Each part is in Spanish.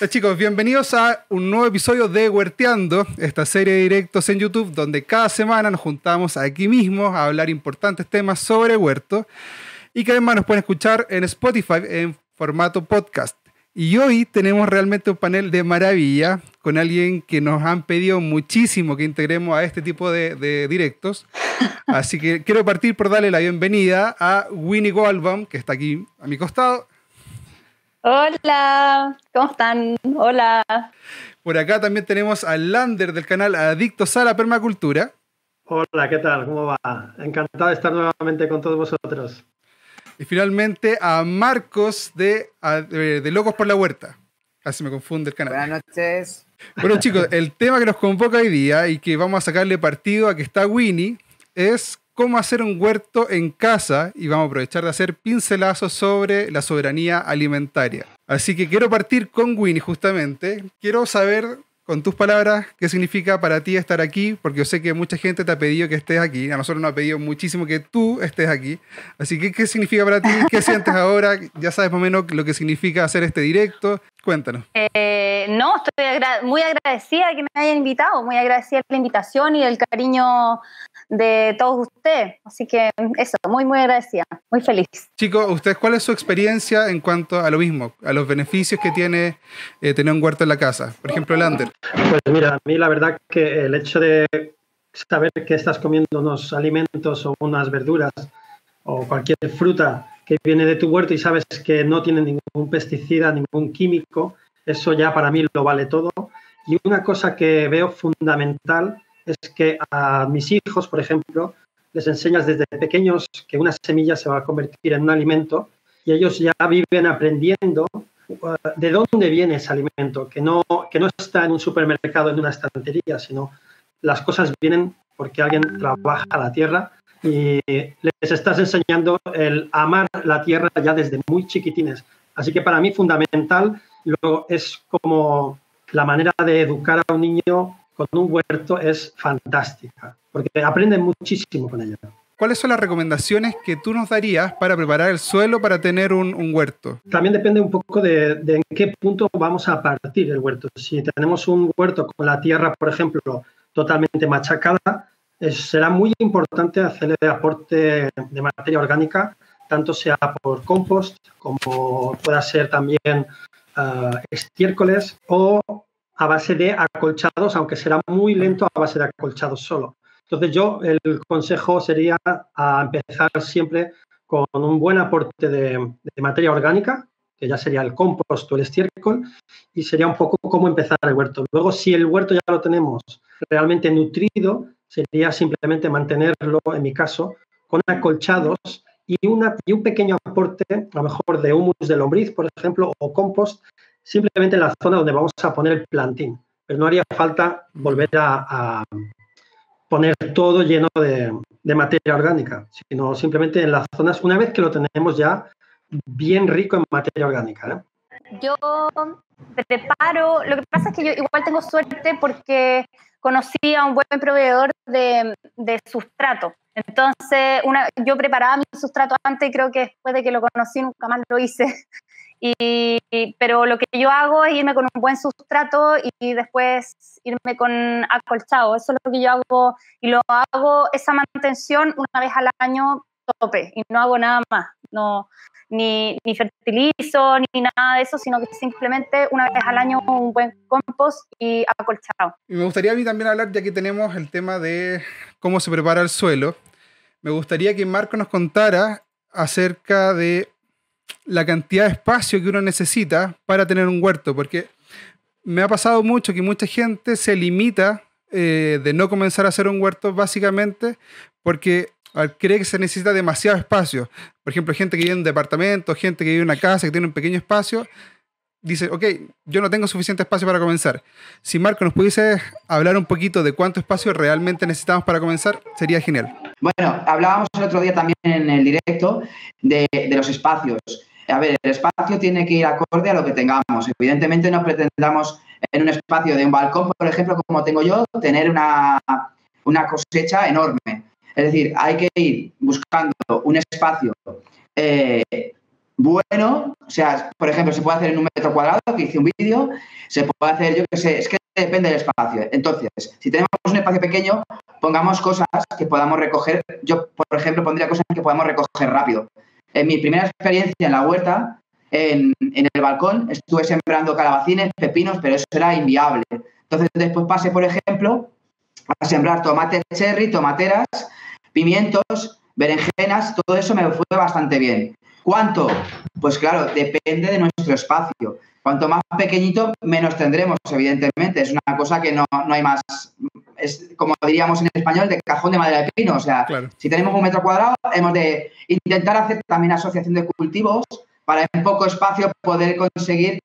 Hola chicos, bienvenidos a un nuevo episodio de Huerteando, esta serie de directos en YouTube donde cada semana nos juntamos aquí mismo a hablar importantes temas sobre huerto y que además nos pueden escuchar en Spotify en formato podcast. Y hoy tenemos realmente un panel de maravilla con alguien que nos han pedido muchísimo que integremos a este tipo de, de directos. Así que quiero partir por darle la bienvenida a Winnie Goldbaum, que está aquí a mi costado. Hola, ¿cómo están? Hola. Por acá también tenemos a Lander del canal Adictos a la Permacultura. Hola, ¿qué tal? ¿Cómo va? Encantado de estar nuevamente con todos vosotros. Y finalmente a Marcos de, de Locos por la Huerta. Casi me confunde el canal. Buenas noches. Bueno chicos, el tema que nos convoca hoy día y que vamos a sacarle partido a que está Winnie es cómo hacer un huerto en casa y vamos a aprovechar de hacer pincelazos sobre la soberanía alimentaria. Así que quiero partir con Winnie justamente. Quiero saber con tus palabras qué significa para ti estar aquí, porque yo sé que mucha gente te ha pedido que estés aquí. A nosotros nos ha pedido muchísimo que tú estés aquí. Así que, ¿qué significa para ti? ¿Qué sientes ahora? Ya sabes más o menos lo que significa hacer este directo. Cuéntanos. Eh, no, estoy muy agradecida que me hayan invitado, muy agradecida la invitación y el cariño de todos ustedes. Así que eso, muy, muy agradecida, muy feliz. Chicos, ¿ustedes cuál es su experiencia en cuanto a lo mismo, a los beneficios que tiene eh, tener un huerto en la casa? Por ejemplo, Lander. Pues mira, a mí la verdad que el hecho de saber que estás comiendo unos alimentos o unas verduras o cualquier fruta que viene de tu huerto y sabes que no tiene ningún pesticida, ningún químico, eso ya para mí lo vale todo. Y una cosa que veo fundamental es que a mis hijos, por ejemplo, les enseñas desde pequeños que una semilla se va a convertir en un alimento y ellos ya viven aprendiendo uh, de dónde viene ese alimento, que no, que no está en un supermercado, en una estantería, sino las cosas vienen porque alguien trabaja la tierra y les estás enseñando el amar la tierra ya desde muy chiquitines. Así que para mí fundamental luego es como la manera de educar a un niño con un huerto es fantástica, porque aprenden muchísimo con ella. ¿Cuáles son las recomendaciones que tú nos darías para preparar el suelo para tener un, un huerto? También depende un poco de, de, en qué punto vamos a partir el huerto. Si tenemos un huerto con la tierra, por ejemplo, totalmente machacada, es, será muy importante hacerle aporte de materia orgánica, tanto sea por compost como pueda ser también uh, estiércoles o a base de acolchados, aunque será muy lento a base de acolchados solo. Entonces yo el consejo sería a empezar siempre con un buen aporte de, de, materia orgánica, que ya sería el compost o el estiércol, y sería un poco cómo empezar el huerto. Luego, si el huerto ya lo tenemos realmente nutrido, sería simplemente mantenerlo, en mi caso, con acolchados y, una, y un pequeño aporte, a lo mejor de humus de lombriz, por ejemplo, o compost, simplemente en la zona donde vamos a poner el plantín. Pero no haría falta volver a, poner todo lleno de, materia orgánica, sino simplemente en las zonas, una vez que lo tenemos ya bien rico en materia orgánica. ¿eh? Yo preparo, lo que pasa es que yo igual tengo suerte porque conocí a un buen proveedor de, sustrato. Entonces, yo preparaba mi sustrato antes y creo que después de que lo conocí nunca más lo hice. Y, pero lo que yo hago es irme con un buen sustrato y después irme con acolchado. Eso es lo que yo hago y lo hago esa mantención una vez al año tope y no hago nada más. No, ni, ni, fertilizo ni nada de eso, sino que simplemente una vez al año un buen compost y acolchado. Y me gustaría a mí también hablar, ya que tenemos el tema de cómo se prepara el suelo, me gustaría que Marco nos contara acerca de la cantidad de espacio que uno necesita para tener un huerto, porque me ha pasado mucho que mucha gente se limita eh, de no comenzar a hacer un huerto básicamente porque cree que se necesita demasiado espacio. Por ejemplo, gente que vive en un departamento, gente que vive en una casa, que tiene un pequeño espacio, dice, ok, yo no tengo suficiente espacio para comenzar. Si Marco nos pudiese hablar un poquito de cuánto espacio realmente necesitamos para comenzar, sería genial. Bueno, hablábamos el otro día también en el directo de, los espacios. A ver, el espacio tiene que ir acorde a lo que tengamos. Evidentemente no pretendamos en un espacio de un balcón, por ejemplo, como tengo yo, tener una, una cosecha enorme. Es decir, hay que ir buscando un espacio eh, bueno, o sea, por ejemplo, se puede hacer en un metro cuadrado, que hice un vídeo, se puede hacer, yo qué sé, es que depende del espacio. Entonces, si tenemos un espacio pequeño, pongamos cosas que podamos recoger. Yo, por ejemplo, pondría cosas que podamos recoger rápido. En mi primera experiencia en la huerta, en, el balcón, estuve sembrando calabacines, pepinos, pero eso era inviable. Entonces, después pasé, por ejemplo, a sembrar tomates cherry, tomateras, pimientos, berenjenas, todo eso me fue bastante bien. ¿Cuánto? Pues claro, depende de nuestro espacio. Cuanto más pequeñito, menos tendremos, evidentemente. Es una cosa que no, hay más, es como diríamos en español, de cajón de madera de pino. O sea, si tenemos un metro cuadrado, hemos de intentar hacer también asociación de cultivos para en poco espacio poder conseguir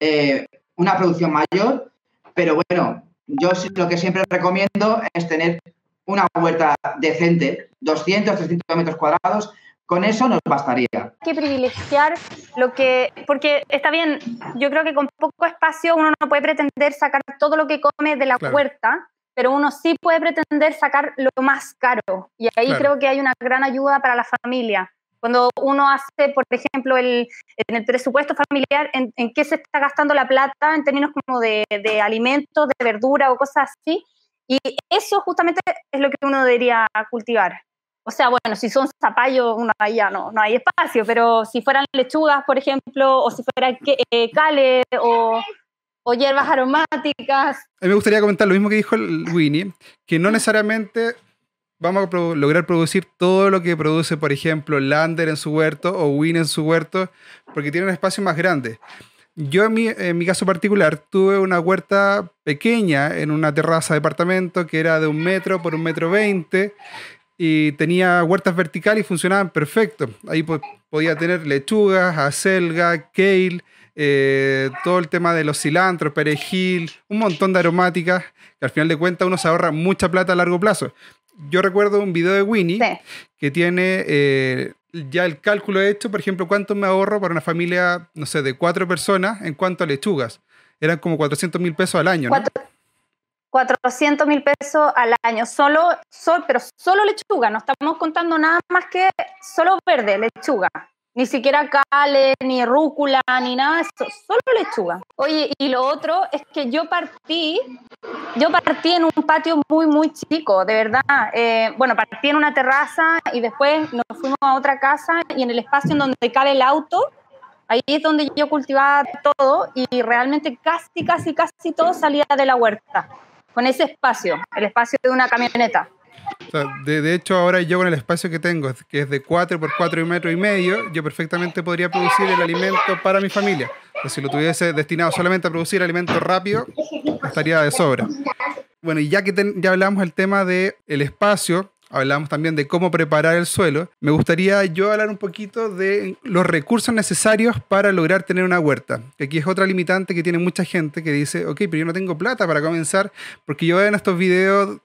eh, una producción mayor. Pero bueno, yo lo que siempre recomiendo es tener una huerta decente, 200, 300 metros cuadrados, con eso nos bastaría. Hay que privilegiar lo que, porque está bien, yo creo que con poco espacio uno no puede pretender sacar todo lo que come de la huerta, pero uno sí puede pretender sacar lo más caro. Y ahí creo que hay una gran ayuda para la familia. Cuando uno hace, por ejemplo, el, en el presupuesto familiar, en, qué se está gastando la plata en términos como de, de alimentos, de verdura o cosas así. Y eso justamente es lo que uno debería cultivar. O sea, bueno, si son zapallos, ahí ya no, no hay espacio, pero si fueran lechugas, por ejemplo, o si fuera eh, cale o, o, hierbas aromáticas. A mí me gustaría comentar lo mismo que dijo el Winnie, que no necesariamente vamos a lograr producir todo lo que produce, por ejemplo, Lander en su huerto o Winnie en su huerto, porque tiene un espacio más grande. Yo en mi, en mi, caso particular tuve una huerta pequeña en una terraza de departamento que era de un metro por un metro veinte y tenía huertas verticales y funcionaban perfecto. Ahí podía tener lechugas, acelga, kale, eh, todo el tema de los cilantros, perejil, un montón de aromáticas, que al final de cuentas uno se ahorra mucha plata a largo plazo. Yo recuerdo un video de Winnie que tiene eh, ya el cálculo hecho, por ejemplo, cuánto me ahorro para una familia, no sé, de cuatro personas en cuanto a lechugas. Eran como 400 mil pesos al año, ¿no? 400 mil pesos al año, solo, pero solo lechuga, no estamos contando nada más que solo verde, lechuga. Ni siquiera cale, ni rúcula, ni nada de eso, solo lechuga. Oye, y lo otro es que yo partí, yo partí en un patio muy, muy chico, de verdad. Eh, bueno, partí en una terraza y después nos fuimos a otra casa y en el espacio en donde cabe el auto, ahí es donde yo cultivaba todo y realmente casi, casi, casi todo salía de la huerta con ese espacio, el espacio de una camioneta. de, hecho, ahora yo con el espacio que tengo, que es de 4 por 4 metros y medio, yo perfectamente podría producir el alimento para mi familia. si lo tuviese destinado solamente a producir alimento rápido, estaría de sobra. Bueno, y ya que ya hablamos el tema del el espacio, hablamos también de cómo preparar el suelo, me gustaría yo hablar un poquito de los recursos necesarios para lograr tener una huerta. Que aquí es otra limitante que tiene mucha gente que dice, ok, pero yo no tengo plata para comenzar, porque yo veo en estos videos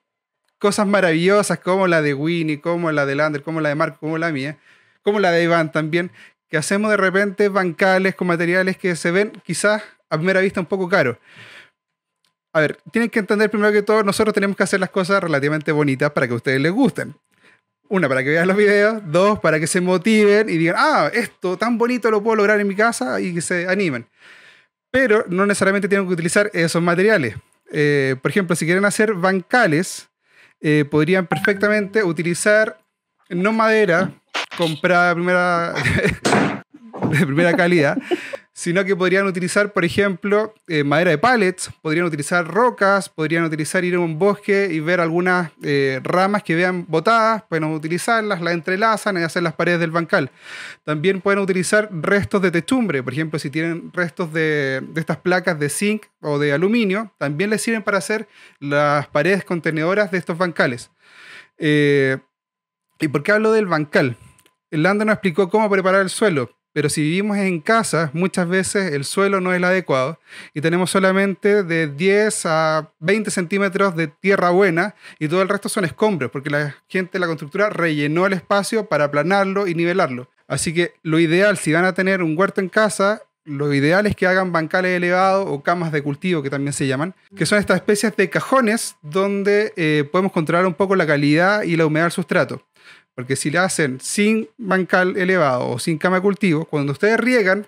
cosas maravillosas como la de Winnie, como la de Lander, como la de Marco, como la mía, como la de Iván también, que hacemos de repente bancales con materiales que se ven quizás a primera vista un poco caros a ver, tienen que entender primero que todo, nosotros tenemos que hacer las cosas relativamente bonitas para que a ustedes les gusten. Una, para que vean los videos. Dos, para que se motiven y digan, ah, esto tan bonito lo puedo lograr en mi casa y que se animen. Pero no necesariamente tienen que utilizar esos materiales. Eh, por ejemplo, si quieren hacer bancales, eh, podrían perfectamente utilizar no madera comprada primera, de primera calidad, sino que podrían utilizar, por ejemplo, eh, madera de pallets, podrían utilizar rocas, podrían utilizar ir a un bosque y ver algunas eh, ramas que vean botadas, pueden utilizarlas, las entrelazan y hacer las paredes del bancal. También pueden utilizar restos de techumbre, por ejemplo, si tienen restos de, estas placas de zinc o de aluminio, también les sirven para hacer las paredes contenedoras de estos bancales. Eh, ¿Y por qué hablo del bancal? El Landa nos explicó cómo preparar el suelo pero si vivimos en casa, muchas veces el suelo no es el adecuado y tenemos solamente de 10 a 20 centímetros de tierra buena y todo el resto son escombros, porque la gente la constructora rellenó el espacio para aplanarlo y nivelarlo. Así que lo ideal, si van a tener un huerto en casa, lo ideal es que hagan bancales elevados o camas de cultivo, que también se llaman, que son estas especies de cajones donde eh, podemos controlar un poco la calidad y la humedad del sustrato. Porque si le hacen sin bancal elevado o sin cama de cultivo, cuando ustedes riegan,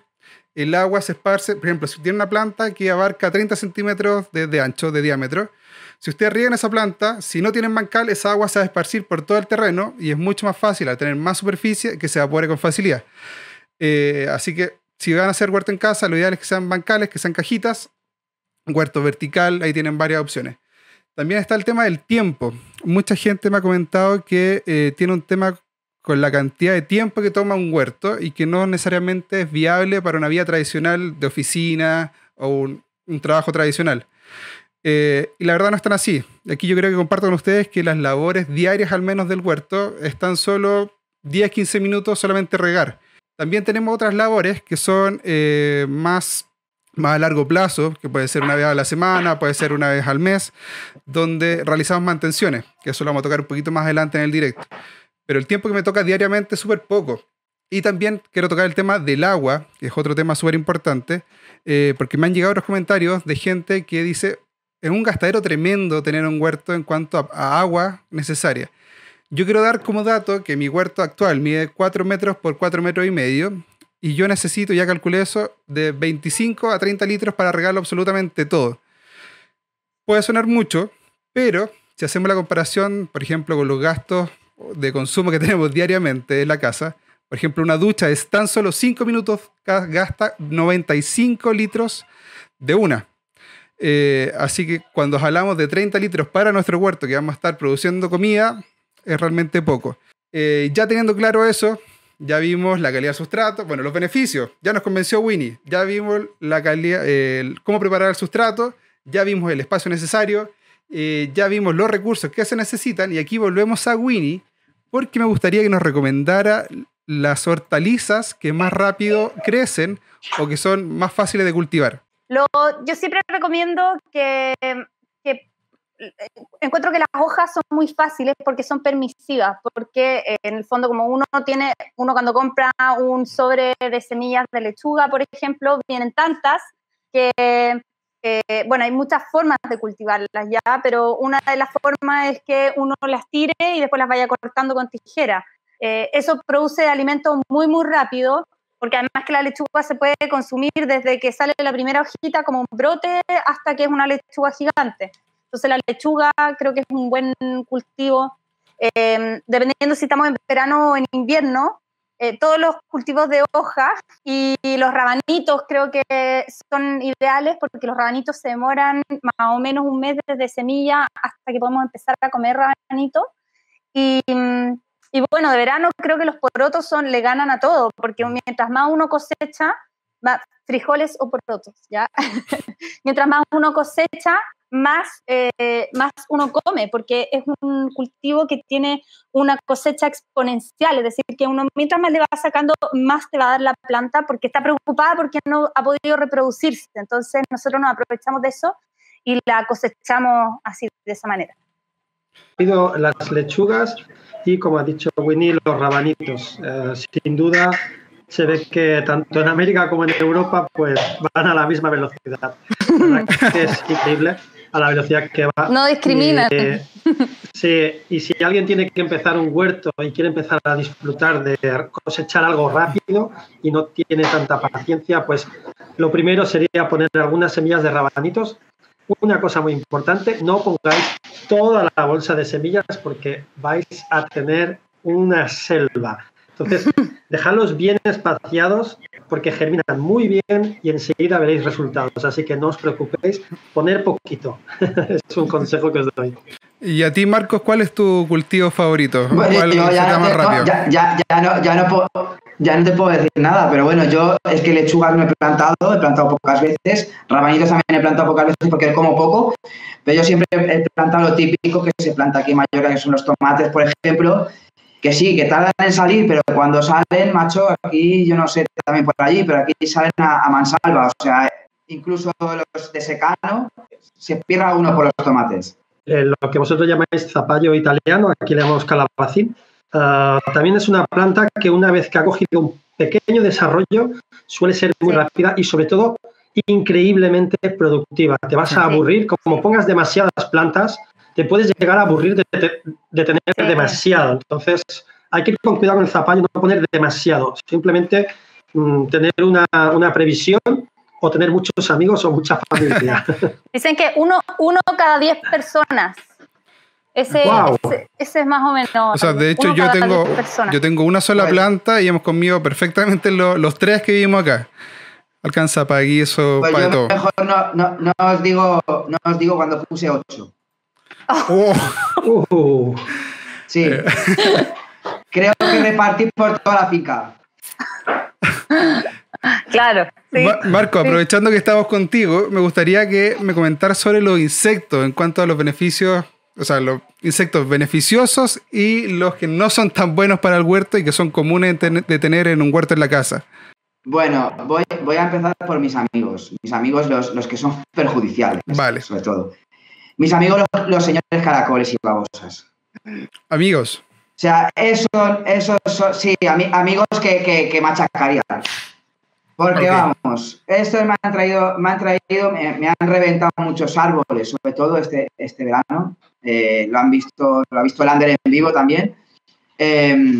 el agua se esparce. Por ejemplo, si tiene una planta que abarca 30 centímetros de, ancho, de diámetro, si ustedes riegan esa planta, si no tienen bancal, esa agua se va a esparcir por todo el terreno y es mucho más fácil al tener más superficie que se evapore con facilidad. Eh, así que si van a hacer huerto en casa, lo ideal es que sean bancales, que sean cajitas. Huerto vertical, ahí tienen varias opciones. También está el tema del tiempo. Mucha gente me ha comentado que eh, tiene un tema con la cantidad de tiempo que toma un huerto y que no necesariamente es viable para una vida tradicional de oficina o un, trabajo tradicional. Eh, y la verdad no están así. Aquí yo creo que comparto con ustedes que las labores diarias al menos del huerto están solo 10-15 minutos solamente regar. También tenemos otras labores que son eh, más más a largo plazo, que puede ser una vez a la semana, puede ser una vez al mes, donde realizamos mantenciones, que eso lo vamos a tocar un poquito más adelante en el directo. Pero el tiempo que me toca diariamente es súper poco. Y también quiero tocar el tema del agua, que es otro tema súper importante, eh, porque me han llegado otros comentarios de gente que dice, es un gastadero tremendo tener un huerto en cuanto a, a agua necesaria. Yo quiero dar como dato que mi huerto actual mide 4 metros por 4 metros y medio y yo necesito, ya calculé eso, de 25 a 30 litros para regarlo absolutamente todo. Puede sonar mucho, pero si hacemos la comparación, por ejemplo, con los gastos de consumo que tenemos diariamente en la casa, por ejemplo, una ducha es tan solo 5 minutos, gasta 95 litros de una. Eh, así que cuando hablamos de 30 litros para nuestro huerto, que vamos a estar produciendo comida, es realmente poco. Eh, ya teniendo claro eso, ya vimos la calidad del sustrato, bueno, los beneficios, ya nos convenció Winnie, ya vimos la calidad, cómo preparar el sustrato, ya vimos el espacio necesario, eh, ya vimos los recursos que se necesitan. Y aquí volvemos a Winnie porque me gustaría que nos recomendara las hortalizas que más rápido crecen o que son más fáciles de cultivar. Yo siempre recomiendo que encuentro que las hojas son muy fáciles porque son permisivas, porque eh, en el fondo como uno tiene, uno cuando compra un sobre de semillas de lechuga, por ejemplo, vienen tantas que, eh, bueno, hay muchas formas de cultivarlas ya, pero una de las formas es que uno las tire y después las vaya cortando con tijera. Eh, eso produce alimentos muy, muy rápido, porque además que la lechuga se puede consumir desde que sale la primera hojita como un brote hasta que es una lechuga gigante. Entonces la lechuga creo que es un buen cultivo. Eh, dependiendo si estamos en verano o en invierno, eh, todos los cultivos de hoja y, los rabanitos creo que son ideales porque los rabanitos se demoran más o menos un mes desde semilla hasta que podemos empezar a comer rabanitos. Y, y bueno, de verano creo que los porotos son, le ganan a todo, porque mientras más uno cosecha, frijoles o porotos, ¿ya? mientras más uno cosecha, más, eh, más uno come, porque es un cultivo que tiene una cosecha exponencial, es decir, que uno mientras más le va sacando, más te va a dar la planta porque está preocupada porque no ha podido reproducirse. Entonces nosotros nos aprovechamos de eso y la cosechamos así, de esa manera. Las lechugas y, como ha dicho Winnie, los rabanitos. Eh, sin duda, se ve que tanto en América como en Europa pues van a la misma velocidad. es increíble a la velocidad que va. No discrimina. sí, y si alguien tiene que empezar un huerto y quiere empezar a disfrutar de cosechar algo rápido y no tiene tanta paciencia, pues lo primero sería poner algunas semillas de rabanitos. Una cosa muy importante, no pongáis toda la bolsa de semillas porque vais a tener una selva. Entonces, dejadlos bien espaciados porque germinan muy bien y enseguida veréis resultados. Así que no os preocupéis, poner poquito. es un consejo que os doy. Y a ti, Marcos, ¿cuál es tu cultivo favorito? ¿Cuál ya, más rápido? Ya, no, ya, no ya no te puedo decir nada, pero bueno, yo es que lechugas no he plantado, he plantado pocas veces, rabanitos también he plantado pocas veces porque como poco, pero yo siempre he plantado lo típico que se planta aquí en Mallorca, que son los tomates, por ejemplo, que sí, que tardan en salir, pero cuando salen, macho, aquí yo no sé también por allí, pero aquí salen a, mansalva, o sea, incluso los de secano, se pierda uno por los tomates. Eh, lo que vosotros llamáis zapallo italiano, aquí le llamamos calabacín, ah, también es una planta que una vez que ha cogido un pequeño desarrollo suele ser muy rápida y sobre todo increíblemente productiva. Te vas a aburrir, como pongas demasiadas plantas, te puedes llegar a aburrir de, tener demasiado. Entonces, hay que ir con cuidado con el zapallo, no poner demasiado, simplemente mm, tener una, una, previsión o tener muchos amigos o mucha familia. Dicen que uno, uno cada diez personas. Ese, ese, es más o menos. O sea, de hecho, yo tengo, yo tengo una sola planta y hemos comido perfectamente los tres que vivimos acá. Alcanza para guiso, pues para todo. Mejor no, no, no, os digo, no os digo cuando puse ocho. Oh. Uh. sí. Eh. Creo que repartí por toda la finca. Claro. Marco, aprovechando que estamos contigo, me gustaría que me comentaras sobre los insectos en cuanto a los beneficios, o sea, los insectos beneficiosos y los que no son tan buenos para el huerto y que son comunes de tener en un huerto en la casa. Bueno, voy, voy a empezar por mis amigos. Mis amigos, los, los que son perjudiciales, vale. sobre todo. Mis amigos, los, señores caracoles y babosas. Amigos. O sea, esos, esos sí, amigos que, que, que machacarían. Porque vamos, esto me han traído, me han traído, me, han reventado muchos árboles, sobre todo este, este verano. Eh, lo han visto, lo ha visto Lander en vivo también. Em,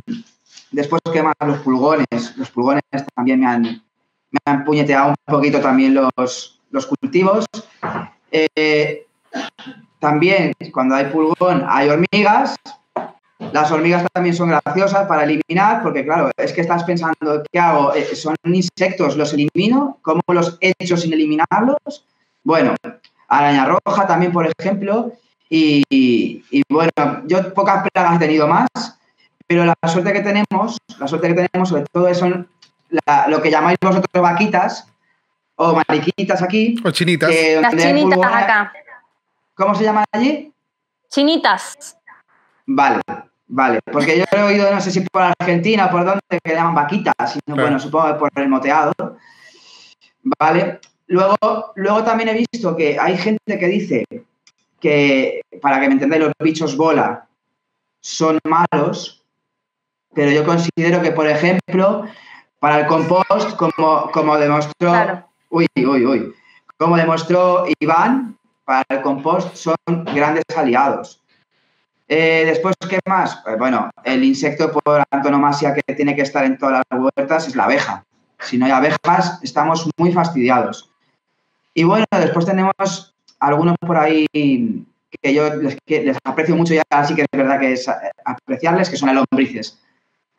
después, ¿qué más? Los pulgones. Los pulgones también me han, me han puñeteado un poquito también los, los cultivos. Eh, también, cuando hay pulgón, hay hormigas, las hormigas también son graciosas para eliminar, porque claro, es que estás pensando, ¿qué hago? Eh, ¿Son insectos? ¿Los elimino? ¿Cómo los he hecho sin eliminarlos? Bueno, araña roja también, por ejemplo. Y, bueno, yo pocas plagas he tenido más, pero la suerte que tenemos, la suerte que tenemos sobre todo son lo que llamáis vosotros vaquitas o mariquitas aquí. O chinitas. Las chinitas acá. ¿Cómo se llaman allí? Chinitas. Vale, Vale, porque yo he oído, no sé si por Argentina o por dónde, que le llaman vaquitas, sino, bueno, supongo que por el moteado. Vale. Luego, luego también he visto que hay gente que dice que, para que me entendáis, los bichos bola son malos, pero yo considero que, por ejemplo, para el compost, como, como demostró. Uy, uy, uy. Como demostró Iván, para el compost son grandes aliados. Eh, después, ¿qué más? Pues bueno, el insecto por antonomasia que tiene que estar en todas las huertas es la abeja. Si no hay abejas, estamos muy fastidiados. Y bueno, después tenemos algunos por ahí que yo les, aprecio mucho ya, así que es verdad que es apreciarles, que son las lombrices.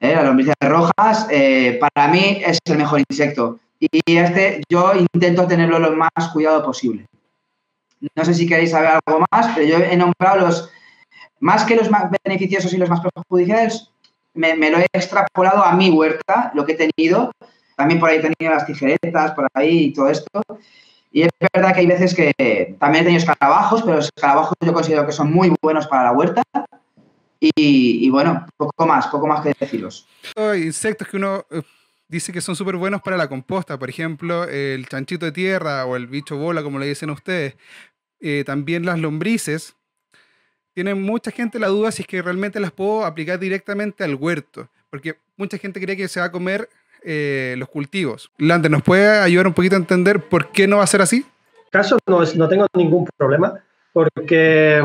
¿Eh? Las lombrices rojas, eh, para mí es el mejor insecto. Y este yo intento tenerlo lo más cuidado posible. No sé si queréis saber algo más, pero yo he nombrado los, más que los más beneficiosos y los más perjudiciales, me, lo he extrapolado a mi huerta, lo que he tenido. También por ahí he tenido las tijeretas, por ahí y todo esto. Y es verdad que hay veces que también he tenido escarabajos, pero los escarabajos yo considero que son muy buenos para la huerta. Y, bueno, poco más, poco más que deciros. Insectos que uno eh, dice que son súper buenos para la composta, por ejemplo, el chanchito de tierra o el bicho bola, como le dicen ustedes. Eh, también las lombrices, tiene mucha gente la duda si es que realmente las puedo aplicar directamente al huerto, porque mucha gente cree que se va a comer eh, los cultivos. Lander, ¿nos puede ayudar un poquito a entender por qué no va a ser así? Caso no, no tengo ningún problema, porque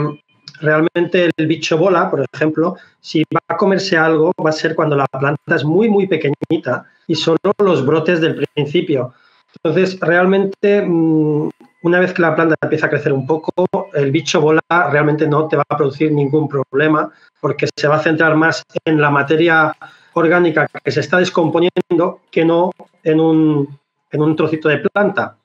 realmente el bicho bola, por ejemplo, si va a comerse algo, va a ser cuando la planta es muy, muy pequeñita y solo los brotes del principio. Entonces, realmente mm, una vez que la planta empieza a crecer un poco, el bicho bola realmente no te va a producir ningún problema porque se va a centrar más en la materia orgánica que se está descomponiendo que no en un, en un trocito de planta.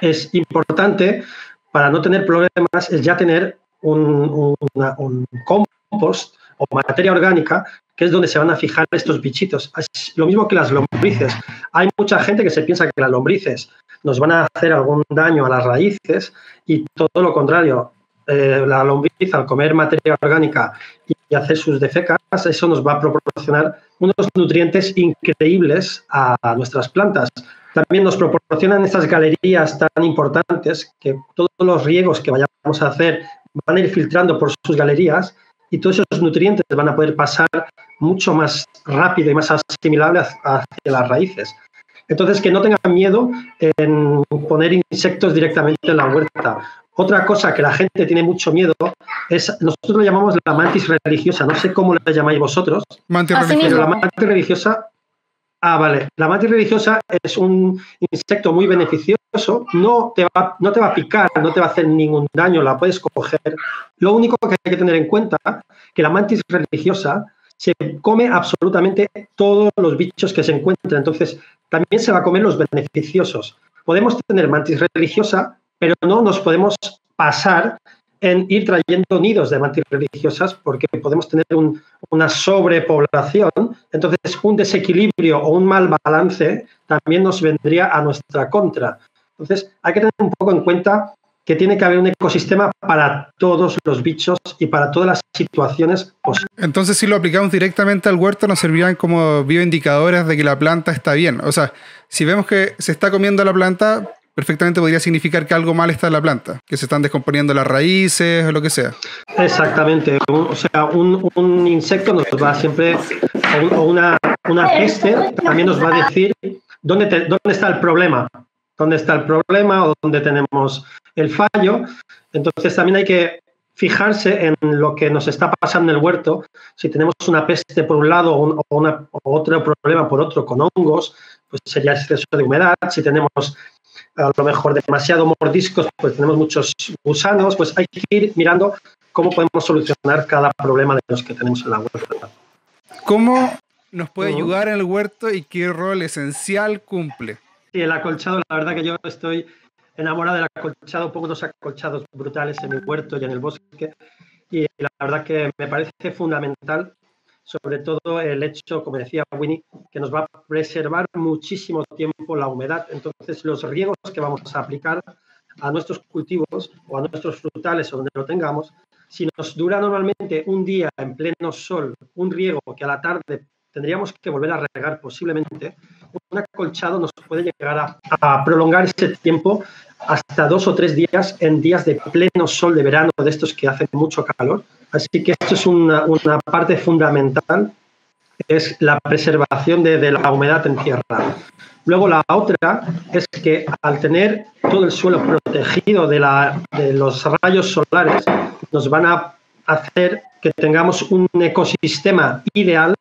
Es importante, para no tener problemas, es ya tener un, un compost o materia orgánica que es donde se van a fijar estos bichitos. Es lo mismo que las lombrices. Hay mucha gente que se piensa que las lombrices nos van a hacer algún daño a las raíces y todo lo contrario. Eh, la lombriz al comer materia orgánica y hacer sus defecas, eso nos va a proporcionar unos nutrientes increíbles a nuestras plantas. También nos proporcionan estas galerías tan importantes que todos los riegos que vayamos a hacer van a ir filtrando por sus galerías y todos esos nutrientes van a poder pasar mucho más rápido y más asimilable hacia las raíces. Entonces, que no tengan miedo en poner insectos directamente en la huerta. Otra cosa que la gente tiene mucho miedo es, nosotros lo llamamos la mantis religiosa, no sé cómo la llamáis vosotros. Mantis religiosa. Pero la mantis religiosa, ah, vale, la mantis religiosa es un insecto muy beneficioso, no te, va, no te va a picar, no te va a hacer ningún daño, la puedes coger. Lo único que hay que tener en cuenta que la mantis religiosa se come absolutamente todos los bichos que se encuentran, entonces también se va a comer los beneficiosos. Podemos tener mantis religiosa, pero no nos podemos pasar en ir trayendo nidos de mantis religiosas porque podemos tener un, una sobrepoblación, entonces un desequilibrio o un mal balance también nos vendría a nuestra contra. Entonces hay que tener un poco en cuenta que tiene que haber un ecosistema para todos los bichos y para todas las situaciones posibles. Entonces, si lo aplicamos directamente al huerto, nos servirían como bioindicadores de que la planta está bien. O sea, si vemos que se está comiendo la planta, perfectamente podría significar que algo mal está en la planta, que se están descomponiendo las raíces o lo que sea. Exactamente. O sea, un, un insecto nos va siempre, o, un- o una, una peste también nos va a decir dónde, te- dónde está el problema, dónde está el problema o dónde tenemos el fallo. Entonces también hay que fijarse en lo que nos está pasando en el huerto. Si tenemos una peste por un lado o, un- o una- o otro problema por otro con hongos, pues sería exceso de humedad. Si tenemos a lo mejor demasiado mordiscos, pues tenemos muchos gusanos, pues hay que ir mirando cómo podemos solucionar cada problema de los que tenemos en la huerta. ¿Cómo nos puede ayudar en el huerto y qué rol esencial cumple? Y el acolchado, la verdad que yo estoy enamorado del acolchado, pongo unos acolchados brutales en mi huerto y en el bosque, y la verdad que me parece fundamental, sobre todo el hecho, como decía Winnie, que nos va a preservar muchísimo tiempo la humedad. Entonces, los riegos que vamos a aplicar a nuestros cultivos o a nuestros frutales o donde lo tengamos, si nos dura normalmente un día en pleno sol, un riego que a la tarde tendríamos que volver a regar posiblemente, un acolchado nos puede llegar a, prolongar ese tiempo hasta dos o tres días en días de pleno sol de verano, de estos que hacen mucho calor. Así que esto es una, una parte fundamental, es la preservación de, de la humedad en tierra. Luego la otra es que al tener todo el suelo protegido de, la, de los rayos solares, nos van a hacer que tengamos un ecosistema ideal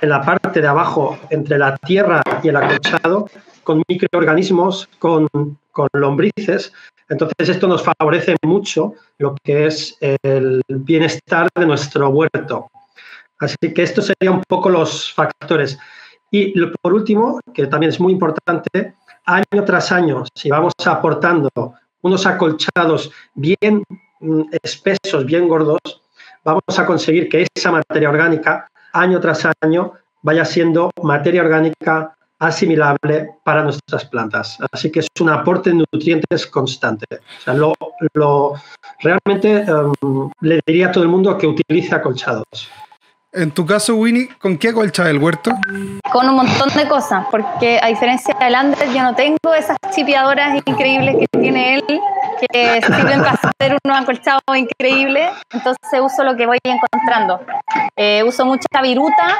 en la parte de abajo entre la tierra y el acolchado, con microorganismos, con, con lombrices. Entonces esto nos favorece mucho lo que es el bienestar de nuestro huerto. Así que estos serían un poco los factores. Y por último, que también es muy importante, año tras año, si vamos aportando unos acolchados bien mm, espesos, bien gordos, vamos a conseguir que esa materia orgánica, año tras año, vaya siendo materia orgánica asimilable para nuestras plantas. Así que es un aporte de nutrientes constante. O sea, lo, lo- realmente em, le diría a todo el mundo que utilice acolchados. En tu caso, Winnie, ¿con qué acolchas el huerto? con un montón de cosas, porque a diferencia del Ander, yo no tengo esas chipeadoras increíbles que tiene él, que sirven para hacer unos acolchados increíbles, entonces uso lo que voy encontrando. Eh, uso mucha viruta,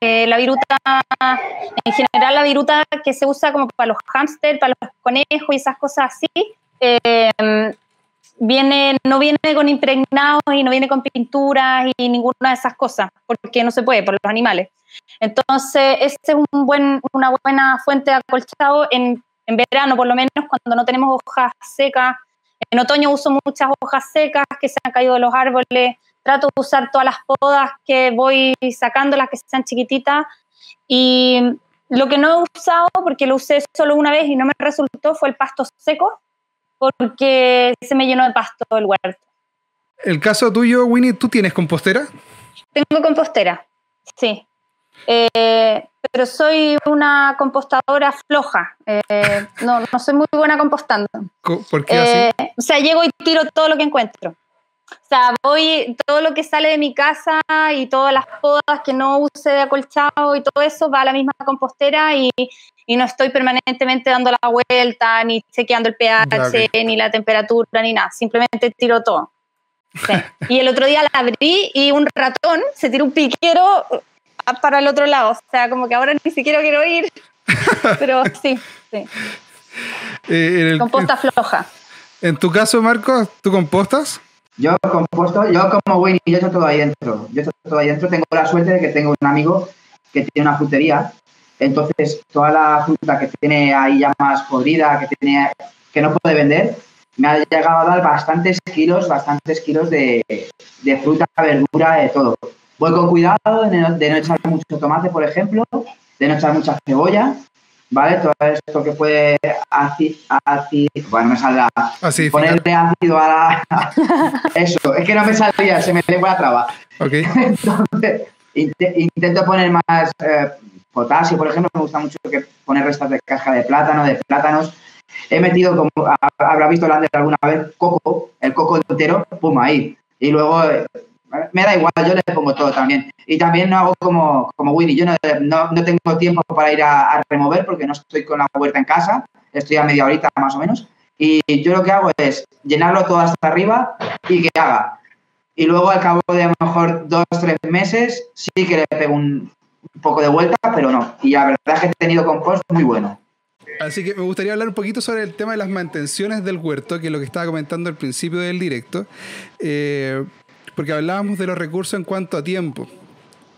eh, la viruta, en general la viruta que se usa como para los hámster, para los conejos y esas cosas así, eh, viene, no viene con impregnados y no viene con pinturas y ninguna de esas cosas, porque no se puede por los animales. Entonces, este es un buen, una buena fuente de acolchado en, en verano, por lo menos cuando no tenemos hojas secas. En otoño uso muchas hojas secas que se han caído de los árboles. Trato de usar todas las podas que voy sacando, las que sean chiquititas. Y lo que no he usado, porque lo usé solo una vez y no me resultó, fue el pasto seco, porque se me llenó de pasto el huerto. El caso tuyo, Winnie, ¿tú tienes compostera? Tengo compostera, sí. Eh, pero soy una compostadora floja. Eh, no, no soy muy buena compostando. Co- ¿Por qué así? Eh, o sea, llego y tiro todo lo que encuentro. O sea, voy, todo lo que sale de mi casa y todas las podas que no use de acolchado y todo eso va a la misma compostera y, y no estoy permanentemente dando la vuelta, ni chequeando el pH, ni la temperatura, ni nada. Simplemente tiro todo. Sí. Y el otro día la abrí y un ratón se tiró un piquero para el otro lado. O sea, como que ahora ni siquiera quiero ir Pero sí, sí. Eh, Composta floja. En tu caso, Marco, ¿tú compostas? Yo composto, yo como Winnie, yo echo todo ahí dentro. Yo echo todo ahí dentro. Tengo la suerte de que tengo un amigo que tiene una frutería. Entonces, toda la fruta que tiene ahí ya más podrida, que, tiene, que no puede vender, me ha llegado a dar bastantes kilos, bastantes kilos de, de fruta, verdura, de todo. Voy con cuidado de no, de no echar mucho tomate, por ejemplo, de no echar mucha cebolla, ¿vale? Todo esto que puede ácido, bueno, me saldrá. Así, ponerle ácido a la... Eso, es que no me saldría, se me lengua la traba. Ok. Entonces, intento poner más eh, potasio, por ejemplo, me gusta mucho que poner restas de caja de plátano, de plátanos. He metido, como habrá visto Lander alguna vez, coco, el coco entero, pum, ahí. Y luego eh, me da igual, yo le pongo todo también. Y también no hago como, como Winnie, yo no, no, tengo tiempo para ir a, remover porque no estoy con la puerta en casa, estoy a media horita más o menos. Y yo lo que hago es llenarlo todo hasta arriba y que haga. Y luego al cabo de a lo mejor dos, tres meses, sí que le pego un, poco de vuelta, pero no. Y la verdad es que he tenido compost muy bueno. Así que me gustaría hablar un poquito sobre el tema de las mantenciones del huerto, que es lo que estaba comentando al principio del directo. Eh, porque hablábamos de los recursos en cuanto a tiempo,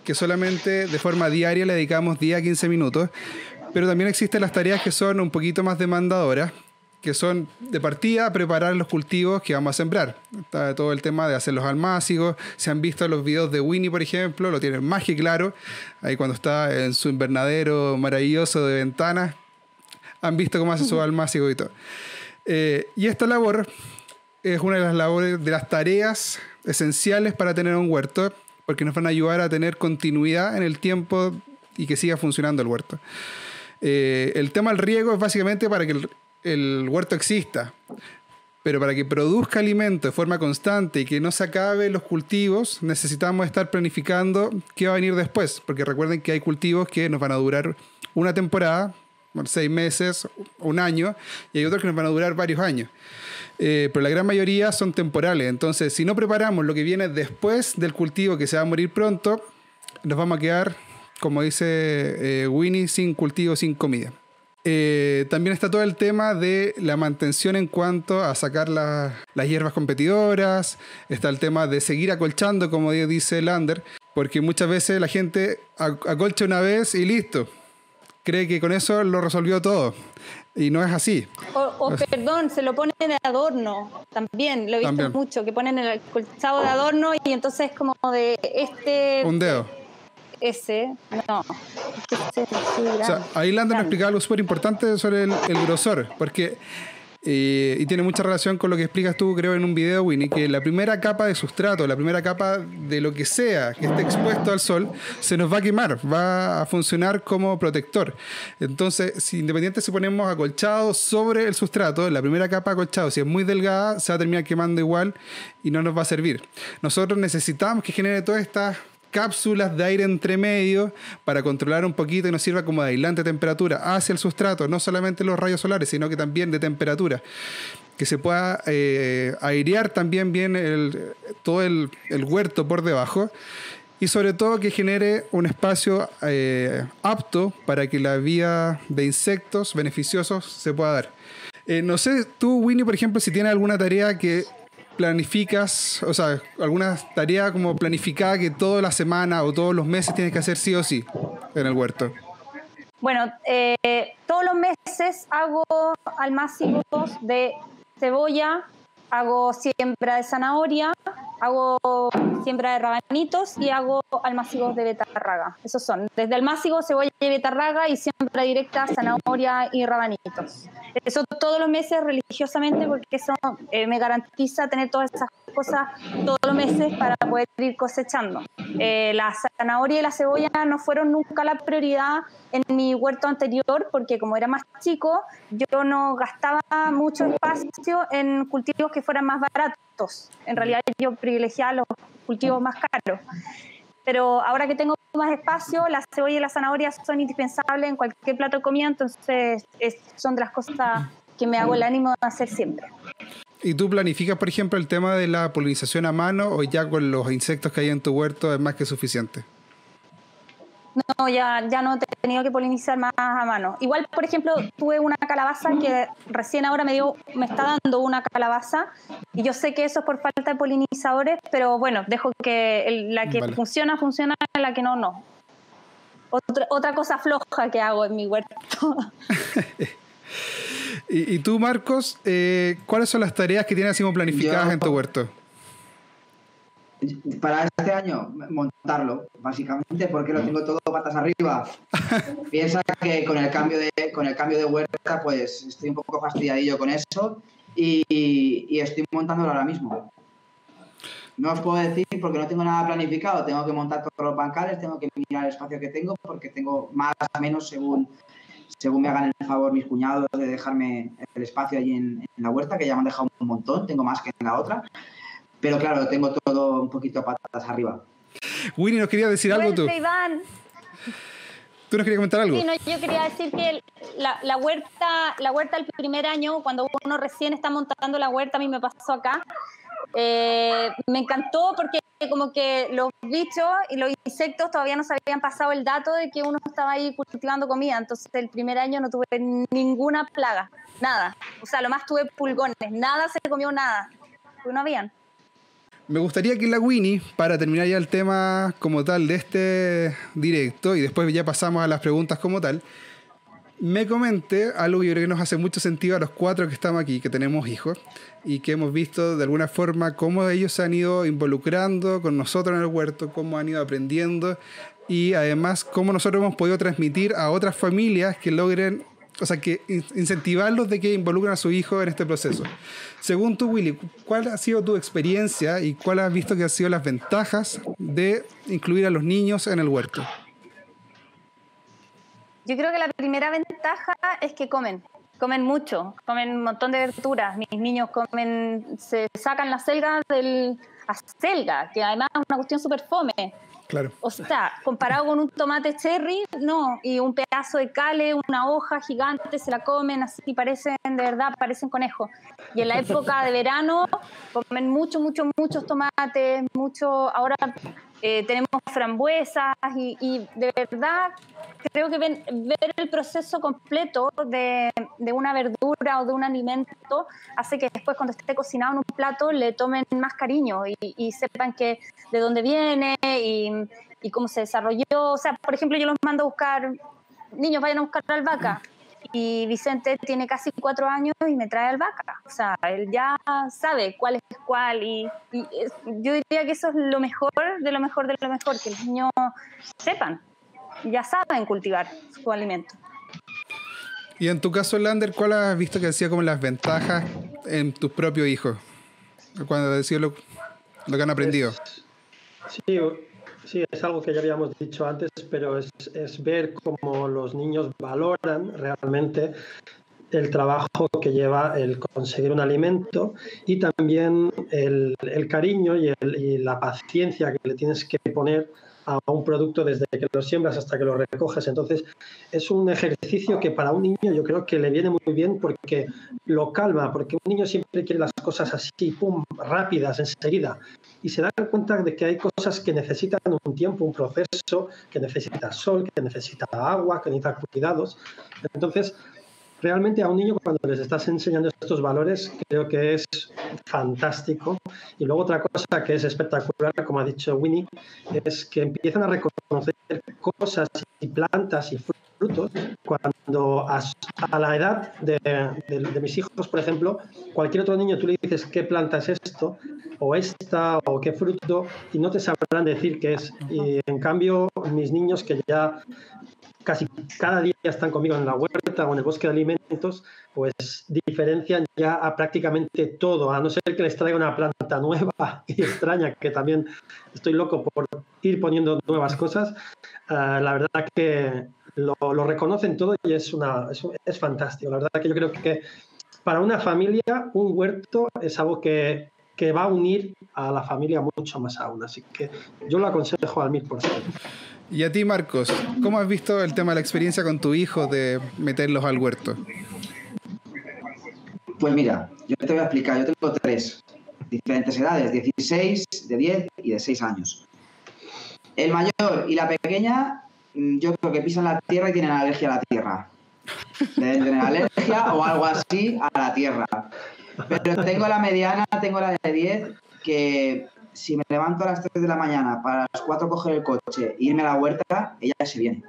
que solamente de forma diaria le dedicamos 10 a 15 minutos, pero también existen las tareas que son un poquito más demandadoras, que son de partida preparar los cultivos que vamos a sembrar. Está todo el tema de hacer los almácigos. Se han visto los videos de Winnie, por ejemplo, lo tienen más que claro. Ahí cuando está en su invernadero maravilloso de ventanas, han visto cómo hace su almácigo y todo. Eh, y esta labor es una de las labores, de las tareas esenciales para tener un huerto, porque nos van a ayudar a tener continuidad en el tiempo y que siga funcionando el huerto. Eh, el tema del riego es básicamente para que el, el, huerto exista, pero para que produzca alimento de forma constante y que no se acabe los cultivos, necesitamos estar planificando qué va a venir después, porque recuerden que hay cultivos que nos van a durar una temporada, seis meses, un año, y hay otros que nos van a durar varios años. Eh, pero la gran mayoría son temporales. Entonces, si no preparamos lo que viene después del cultivo que se va a morir pronto, nos vamos a quedar, como dice eh, Winnie, sin cultivo, sin comida. Eh, también está todo el tema de la mantención en cuanto a sacar las hierbas competidoras, está el tema de seguir acolchando, como dice Lander, porque muchas veces la gente acolcha una vez y listo, cree que con eso lo resolvió todo. Y no es así. O, perdón, se lo ponen de adorno también, lo he visto mucho, que ponen el colchado de adorno y entonces es como de este... Un dedo. Ese, no. o sea, ahí Lando nos explicaba algo súper importante sobre el, el grosor, porque y tiene mucha relación con lo que explicas tú, creo, en un video, Winnie, que la primera capa de sustrato, la primera capa de lo que sea que esté expuesto al sol, se nos va a quemar, va a funcionar como protector. Entonces, si independiente si ponemos acolchado sobre el sustrato, la primera capa acolchado, si es muy delgada, se va a terminar quemando igual y no nos va a servir. Nosotros necesitamos que genere todas estas cápsulas de aire entre medio para controlar un poquito y nos sirva como de aislante de temperatura hacia el sustrato, no solamente los rayos solares, sino que también de temperatura. Que se pueda eh, airear también bien el, todo el, huerto por debajo y sobre todo que genere un espacio eh, apto para que la vida de insectos beneficiosos se pueda dar. Eh, no sé, tú, Winnie, por ejemplo, si tienes alguna tarea que planificas, o sea, alguna tarea como planificada que toda la semana o todos los meses tienes que hacer sí o sí en el huerto? Bueno, eh, todos los meses hago almácigos de cebolla, hago siembra de zanahoria, hago siembra de rabanitos y hago almácigos de betarraga. Esos son, desde almácigo, cebolla y betarraga y siembra directa, zanahoria y rabanitos. Eso todos los meses religiosamente porque eso eh, me garantiza tener todas esas cosas todos los meses para poder ir cosechando. Eh, la zanahoria y la cebolla no fueron nunca la prioridad en mi huerto anterior porque como era más chico yo no gastaba mucho espacio en cultivos que fueran más baratos. En realidad yo privilegiaba los cultivos más caros. Pero ahora que tengo más espacio, la cebolla y la zanahoria son indispensables en cualquier plato de comida, entonces son de las cosas que me hago el ánimo de hacer siempre. ¿Y tú planificas, por ejemplo, el tema de la polinización a mano o ya con los insectos que hay en tu huerto es más que suficiente? No, ya, ya no he tenido que polinizar más a mano. Igual, por ejemplo, tuve una calabaza que recién ahora me dio, me está dando una calabaza y yo sé que eso es por falta de polinizadores, pero bueno, dejo que la que funciona, funciona, la que no, no. Otra, otra cosa floja que hago en mi huerto. y, tú, Marcos, eh, ¿cuáles son las tareas que tienes así como planificadas en tu huerto? Para este año, montarlo, básicamente, porque lo tengo todo patas arriba. Piensa que con el cambio de, con el cambio de huerta, pues estoy un poco fastidiadillo con eso y, y estoy montándolo ahora mismo. No os puedo decir porque no tengo nada planificado, tengo que montar todos los bancales, tengo que mirar el espacio que tengo porque tengo más o menos según, según me hagan el favor mis cuñados de dejarme el espacio allí en, la huerta, que ya me han dejado un montón, tengo más que en la otra. Pero claro, tengo todo un poquito patas arriba. Winnie, ¿nos quería decir algo tú? Iván. ¿Tú nos querías comentar algo? Sí, no, yo quería decir que la, la, huerta, la huerta el primer año, cuando uno recién está montando la huerta, a mí me pasó acá, eh, me encantó porque como que los bichos y los insectos todavía no se habían pasado el dato de que uno estaba ahí cultivando comida, entonces el primer año no tuve ninguna plaga, nada. O sea, lo más tuve pulgones, nada se comió nada, no habían. Me gustaría que la Winnie, para terminar ya el tema como tal de este directo, y después ya pasamos a las preguntas como tal, me comente algo que yo creo que nos hace mucho sentido a los cuatro que estamos aquí, que tenemos hijos, y que hemos visto de alguna forma cómo ellos se han ido involucrando con nosotros en el huerto, cómo han ido aprendiendo, y además cómo nosotros hemos podido transmitir a otras familias que logren, o sea, que incentivarlos de que involucren a su hijo en este proceso. Según tú, Willy, ¿cuál ha sido tu experiencia y cuál has visto que han sido las ventajas de incluir a los niños en el huerto? Yo creo que la primera ventaja es que comen, comen mucho, comen un montón de verduras. Mis niños comen, se sacan la selga del selga, que además es una cuestión súper fome. Claro. O sea, comparado con un tomate cherry, no, y un pedazo de cale, una hoja gigante, se la comen así, parecen, de verdad, parecen conejos. Y en la época de verano comen mucho, mucho, muchos tomates, mucho, ahora eh, tenemos frambuesas y, de verdad creo que ver el proceso completo de, una verdura o de un alimento hace que después cuando esté cocinado en un plato le tomen más cariño y, sepan que de dónde viene y, y, cómo se desarrolló. O sea, por ejemplo, yo los mando a buscar, niños vayan a buscar albahaca y Vicente tiene casi cuatro años y me trae albahaca. O sea, él ya sabe cuál es cuál y, yo diría que eso es lo mejor de lo mejor de lo mejor, que los niños sepan, ya saben cultivar su alimento. Y en tu caso, Lander, ¿cuál has visto que hacía como las ventajas en tus propios hijos? Cuando decías lo, lo que han aprendido. Sí, Sí, es algo que ya habíamos dicho antes, pero es, es ver cómo los niños valoran realmente el trabajo que lleva el conseguir un alimento y también el, el cariño y, el, y, la paciencia que le tienes que poner a un producto desde que lo siembras hasta que lo recoges. Entonces, es un ejercicio que para un niño yo creo que le viene muy bien porque lo calma, porque un niño siempre quiere las cosas así, pum, rápidas, enseguida. Y se da cuenta de que hay cosas que necesitan un tiempo, un proceso, que necesita sol, que necesita agua, que necesita cuidados. Entonces, realmente a un niño cuando les estás enseñando estos valores creo que es fantástico. Y luego otra cosa que es espectacular, como ha dicho Winnie, es que empiezan a reconocer cosas y plantas y frutos cuando a, la edad de, de, mis hijos, por ejemplo, cualquier otro niño tú le dices qué planta es esto o esta o qué fruto y no te sabrán decir qué es. Y en cambio mis niños que ya casi cada día están conmigo en la huerta o en el bosque de alimentos, pues diferencian ya a prácticamente todo, a no ser que les traiga una planta nueva y extraña, que también estoy loco por ir poniendo nuevas cosas. Eh, la verdad que lo, reconocen todo y es, una, es, fantástico. La verdad que yo creo que para una familia un huerto es algo que, que va a unir a la familia mucho más aún. Así que yo lo aconsejo al mil por ciento. Y a ti, Marcos, ¿cómo has visto el tema de la experiencia con tu hijo de meterlos al huerto? Pues mira, yo te voy a explicar. Yo tengo tres diferentes edades, 16, de 10 y de 6 años. El mayor y la pequeña mm, yo creo que pisan la tierra y tienen alergia a la tierra. Deben tener alergia o algo así a la tierra. Pero tengo la mediana, tengo la de 10, que si me levanto a las 3 de la mañana para las 4 coger el coche e irme a la huerta, ella se viene.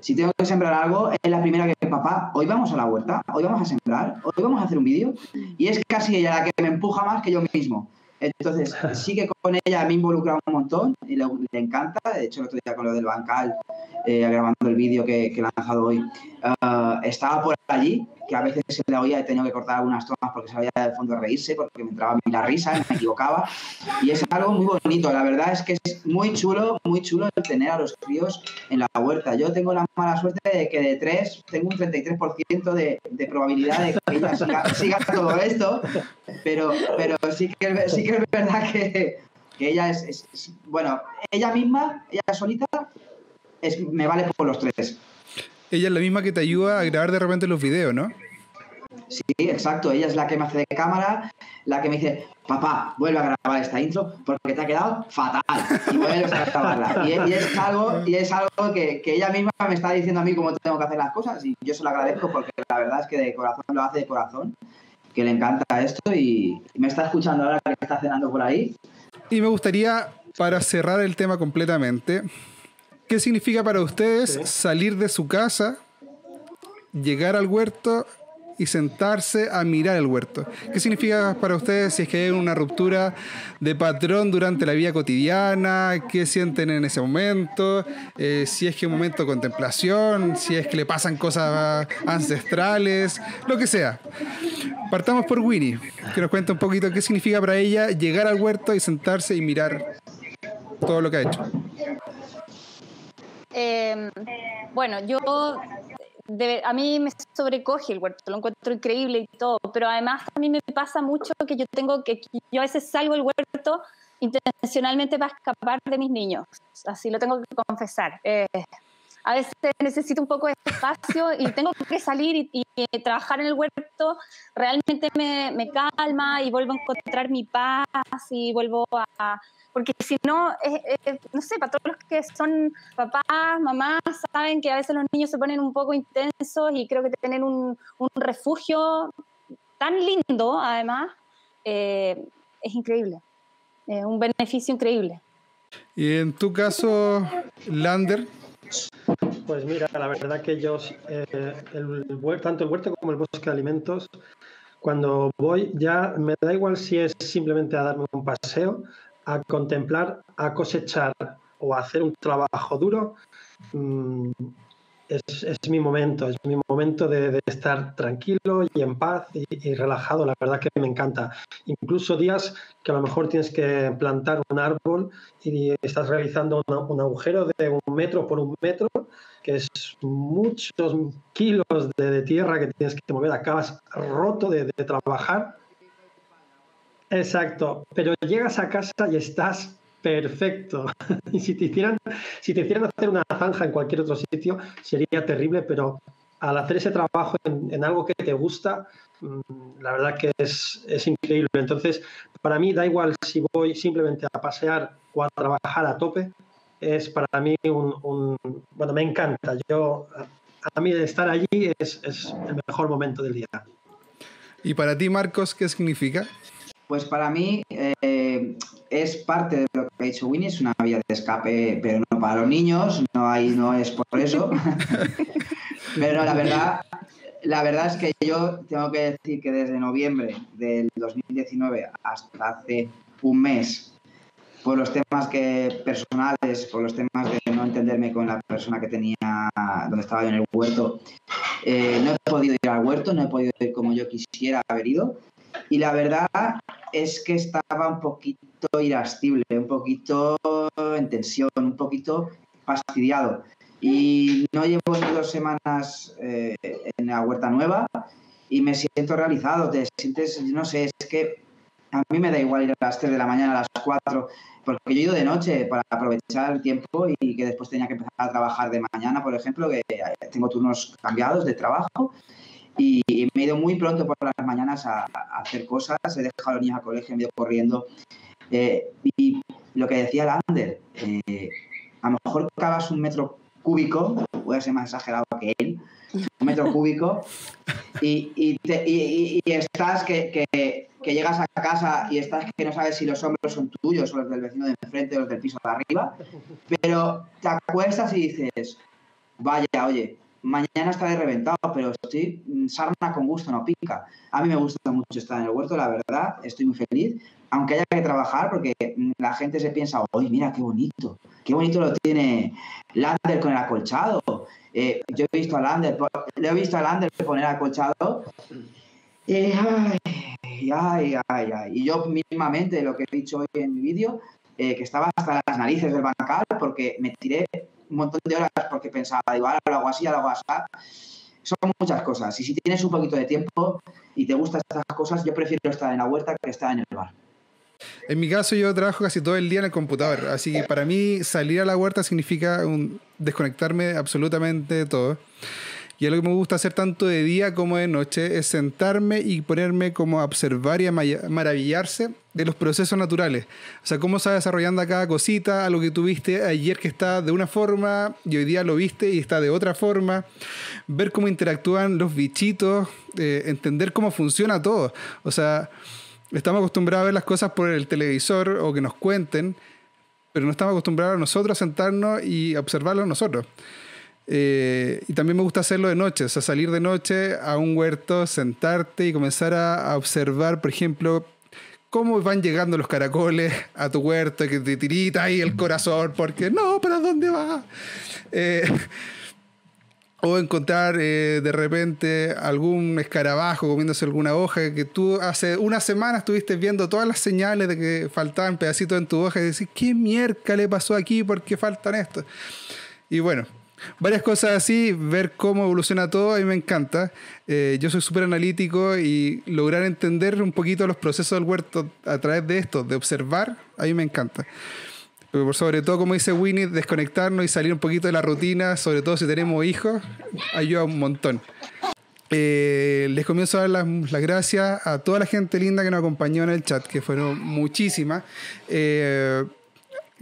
Si tengo que sembrar algo, es la primera que, papá, hoy vamos a la huerta, hoy vamos a sembrar, hoy vamos a hacer un vídeo. Y es casi ella la que me empuja más que yo mismo. Entonces, sí que con ella me he involucrado un montón y le, encanta. De hecho, el otro día con lo del bancal, eh, grabando el vídeo que, que, he lanzado hoy, uh, estaba por allí, a veces se le oía, he tenido que cortar algunas tomas porque se veía del fondo a reírse, porque me entraba a mí la risa, me equivocaba. Y es algo muy bonito. La verdad es que es muy chulo, muy chulo el tener a los críos en la huerta. Yo tengo la mala suerte de que de tres tengo un 33% de, de probabilidad de que ella siga, todo esto, pero, pero sí, que, sí que es verdad que, que ella es, es, es, bueno, ella misma, ella solita, es, me vale por los tres. Ella es la misma que te ayuda a grabar de repente los videos, ¿no? Sí, exacto. Ella es la que me hace de cámara, la que me dice, papá, vuelve a grabar esta intro porque te ha quedado fatal. Y vuelves a grabarla. Y, y es algo, y es algo que, que, ella misma me está diciendo a mí cómo tengo que hacer las cosas y yo se lo agradezco porque la verdad es que de corazón lo hace de corazón, que le encanta esto y me está escuchando ahora que está cenando por ahí. Y me gustaría, para cerrar el tema completamente, ¿qué significa para ustedes sí. salir de su casa, llegar al huerto y sentarse a mirar el huerto. ¿Qué significa para ustedes si es que hay una ruptura de patrón durante la vida cotidiana? ¿Qué sienten en ese momento? Eh, si es que un momento de contemplación, si es que le pasan cosas ancestrales, lo que sea. Partamos por Winnie, que nos cuenta un poquito qué significa para ella llegar al huerto y sentarse y mirar todo lo que ha hecho. Eh, bueno, yo a mí me sobrecoge el huerto, lo encuentro increíble y todo, pero además a mí me pasa mucho que yo tengo que, yo a veces salgo del huerto intencionalmente para escapar de mis niños, así lo tengo que confesar. Eh, a veces necesito un poco de espacio y tengo que salir y, y trabajar en el huerto, realmente me, me, calma y vuelvo a encontrar mi paz y vuelvo a... Porque si no, no sé, para todos los que son papás, mamás, saben que a veces los niños se ponen un poco intensos y creo que tener un, un refugio tan lindo, además, eh, es increíble, es un beneficio increíble. Y en tu caso, Lander, pues mira, la verdad que yo, eh, el, el, tanto el huerto como el bosque de alimentos, cuando voy ya me da igual si es simplemente a darme un paseo, a contemplar, a cosechar o a hacer un trabajo duro, mmm, es, es, mi momento, es mi momento de, de, estar tranquilo y en paz y, relajado. La verdad que me encanta. Incluso días que a lo mejor tienes que plantar un árbol y estás realizando un agujero de un metro por un metro, que es muchos kilos de, tierra que tienes que mover, acabas roto de trabajar. Exacto, pero llegas a casa y estás Perfecto. Y si te hicieran, si te hicieran hacer una zanja en cualquier otro sitio, sería terrible, pero al hacer ese trabajo en, algo que te gusta, la verdad que es, es, increíble. Entonces, para mí da igual si voy simplemente a pasear o a trabajar a tope, es para mí un, un bueno, me encanta. Yo, a mí estar allí es, es el mejor momento del día. ¿Y para ti, Marcos, qué significa? Pues para mí eh, es parte de lo que ha dicho Winnie, es una vía de escape, pero no para los niños, no, hay, no es por eso. pero la verdad, la verdad es que yo tengo que decir que desde noviembre del 2019 hasta hace un mes, por los temas que personales, por los temas de no entenderme con la persona que tenía, donde estaba yo en el huerto, eh, no he podido ir al huerto, no he podido ir como yo quisiera haber ido. Y la verdad es que estaba un poquito irascible, un poquito en tensión, un poquito fastidiado. Y no llevo dos semanas eh, en la huerta nueva y me siento realizado. Te sientes, no sé, es que a mí me da igual ir a las 3 de la mañana, a las 4, porque yo he ido de noche para aprovechar el tiempo y que después tenía que empezar a trabajar de mañana, por ejemplo, que tengo turnos cambiados de trabajo y, me he ido muy pronto por las mañanas a, hacer cosas, he dejado a los niños al colegio, me he ido corriendo. Eh, y lo que decía Lander, eh, a lo mejor cavas un metro cúbico, voy a ser más exagerado que él, un metro cúbico, y, y, te- y estás que, que- que llegas a casa y estás que no sabes si los hombros son tuyos o los del vecino de enfrente o los del piso de arriba, pero te acuestas y dices, vaya, oye, mañana estaré reventado, pero estoy mm, sarna con gusto, no pica. A mí me gusta mucho estar en el huerto, la verdad, estoy muy feliz, aunque haya que trabajar, porque mm, la gente se piensa, oye, mira qué bonito, qué bonito lo tiene Lander con el acolchado. Eh, yo he visto a Lander, le he visto a Lander poner acolchado. Ay, ay, ay, ay. Y yo mismamente, lo que he dicho hoy en mi vídeo, eh, que estaba hasta las narices del bancal porque me tiré un montón de horas porque pensaba, digo, ahora lo hago así, ahora lo hago así. Son muchas cosas. Y si tienes un poquito de tiempo y te gustan estas cosas, yo prefiero estar en la huerta que estar en el bar. En mi caso, yo trabajo casi todo el día en el computador, así que para mí salir a la huerta significa desconectarme absolutamente de todo. Y algo que me gusta hacer tanto de día como de noche es sentarme y ponerme como a observar y a maravillarse de los procesos naturales. O sea, cómo se va desarrollando cada cosita, algo que tuviste ayer que está de una forma y hoy día lo viste y está de otra forma. Ver cómo interactúan los bichitos, eh, entender cómo funciona todo. O sea, estamos acostumbrados a ver las cosas por el televisor o que nos cuenten, pero no estamos acostumbrados nosotros a sentarnos y observarlo nosotros. Eh, y también me gusta hacerlo de noche, o sea, salir de noche a un huerto, sentarte y comenzar a, observar, por ejemplo, cómo van llegando los caracoles a tu huerto, que te tirita ahí el corazón, porque no, ¿para dónde va? Eh, o encontrar eh, de repente algún escarabajo comiéndose alguna hoja que tú hace una semana estuviste viendo todas las señales de que faltaban pedacitos en tu hoja y decís, ¿qué mierda le pasó aquí? ¿Por qué faltan estos? Y bueno, varias cosas así, ver cómo evoluciona todo, a mí me encanta. Eh, yo soy súper analítico y lograr entender un poquito los procesos del huerto a través de esto, de observar, a mí me encanta. Pero por sobre todo, como dice Winnie, desconectarnos y salir un poquito de la rutina, sobre todo si tenemos hijos, ayuda un montón. Eh, les comienzo a dar las, las gracias a toda la gente linda que nos acompañó en el chat, que fueron muchísimas. Eh,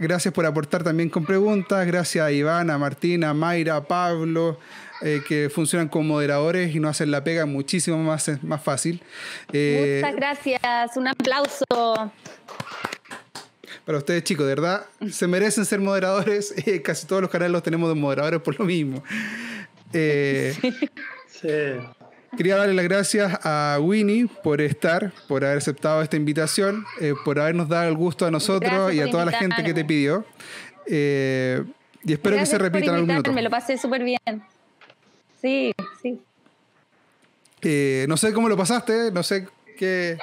gracias por aportar también con preguntas. Gracias a Ivana, Martina, Mayra, Pablo, eh, que funcionan como moderadores y nos hacen la pega muchísimo más, más fácil. Eh, Muchas gracias, un aplauso. Para ustedes, chicos, de verdad, se merecen ser moderadores. Eh, casi todos los canales los tenemos de moderadores por lo mismo. Eh, Sí. Quería darle las gracias a Winnie por estar, por haber aceptado esta invitación, eh, por habernos dado el gusto a nosotros Gracias y a toda la gente que te pidió. Eh, y espero Gracias que se repita en algún minuto. invitarme, lo pasé súper bien. Sí, sí. Eh, no sé cómo lo pasaste, no sé qué.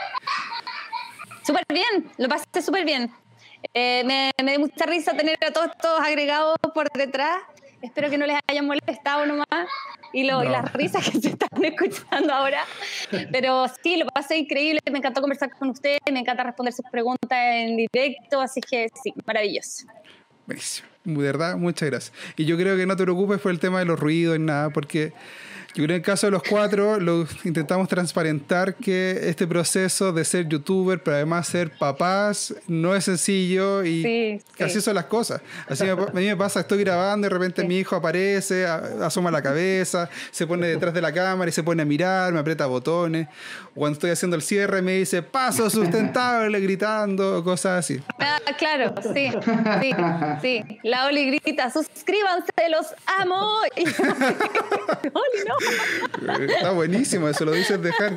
Súper bien, lo pasé súper bien. Eh, me, me dio mucha risa tener a todos estos agregados por detrás. Espero que no les hayan molestado nomás. Y, lo, y las risas que se están escuchando ahora. Pero sí, lo pasé increíble. Me encantó conversar con ustedes. Me encanta responder sus preguntas en directo. Así que sí, maravilloso. Buenísimo. De verdad, muchas gracias. Y yo creo que no te preocupes por el tema de los ruidos y nada, porque yo creo que en el caso de los cuatro lo intentamos transparentar que este proceso de ser youtuber, pero además ser papás, no es sencillo y Sí, sí. así son las cosas. Así me, a mí me pasa, estoy grabando y de repente Sí. mi hijo aparece, asoma la cabeza, se pone detrás de la cámara y se pone a mirar, me aprieta botones. Cuando estoy haciendo el cierre me dice, paso sustentable, gritando, cosas así. Ah, claro, sí, sí, sí. La Oli grita, suscríbanse, los amo. Y Oli, no. Está buenísimo, eso lo dices dejar.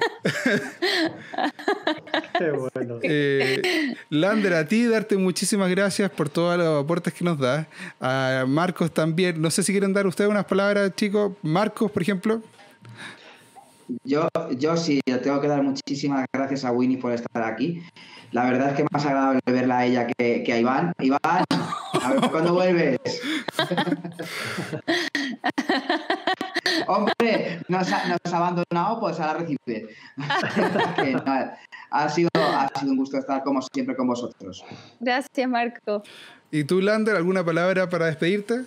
Qué bueno. Eh, Lander, a ti darte muchísimas gracias por todos los aportes que nos das. A Marcos también. No sé si quieren dar ustedes unas palabras, chicos. Marcos, por ejemplo. Yo, yo sí, le tengo que dar muchísimas gracias a Winnie por estar aquí. La verdad es que más agradable verla a ella que, que a Iván. Iván, a ver cuándo vuelves. Hombre, nos ha, nos ha abandonado, pues ahora recibe. Ha, sido, ha sido un gusto estar como siempre con vosotros. Gracias, Marco. ¿Y tú, Lander, alguna palabra para despedirte?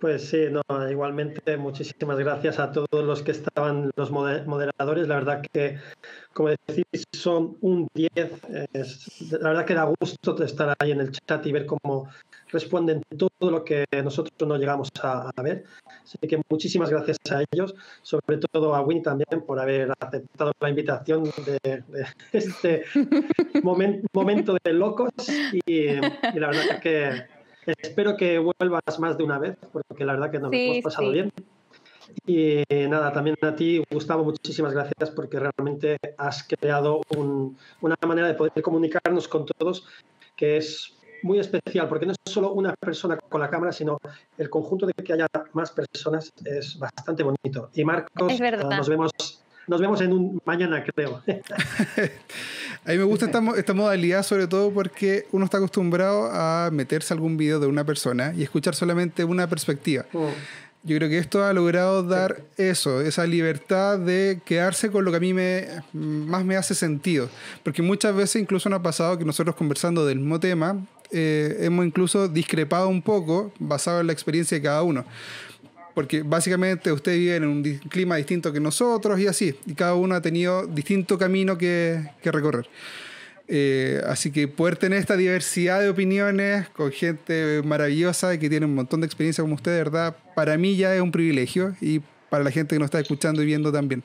Pues sí, no, igualmente muchísimas gracias a todos los que estaban, los moder- moderadores. La verdad que, como decís, son un 10. Es- la verdad que da gusto estar ahí en el chat y ver cómo responden todo lo que nosotros no llegamos a, ver. Así que muchísimas gracias a ellos, sobre todo a Winnie también por haber aceptado la invitación de, este momento de locos y, la verdad es que espero que vuelvas más de una vez porque la verdad que nos hemos pasado bien. Y nada, también a ti, Gustavo, muchísimas gracias porque realmente has creado una manera de poder comunicarnos con todos que es muy especial, porque no es solo una persona con la cámara, sino el conjunto de que haya más personas es bastante bonito. Y Marcos, nos vemos nos vemos en un mañana, creo. a mí me gusta esta, esta, modalidad, sobre todo porque uno está acostumbrado a meterse algún video de una persona y escuchar solamente una perspectiva. Mm. Yo creo que esto ha logrado dar eso, esa libertad de quedarse con lo que a mí me, más me hace sentido. Porque muchas veces incluso nos ha pasado que nosotros conversando del mismo tema, eh, hemos incluso discrepado un poco basado en la experiencia de cada uno. Porque básicamente ustedes viven en un clima distinto que nosotros y así. Y cada uno ha tenido distinto camino que, que recorrer. Eh, así que poder tener esta diversidad de opiniones con gente maravillosa que tiene un montón de experiencia como usted, de verdad, para mí ya es un privilegio y para la gente que nos está escuchando y viendo también.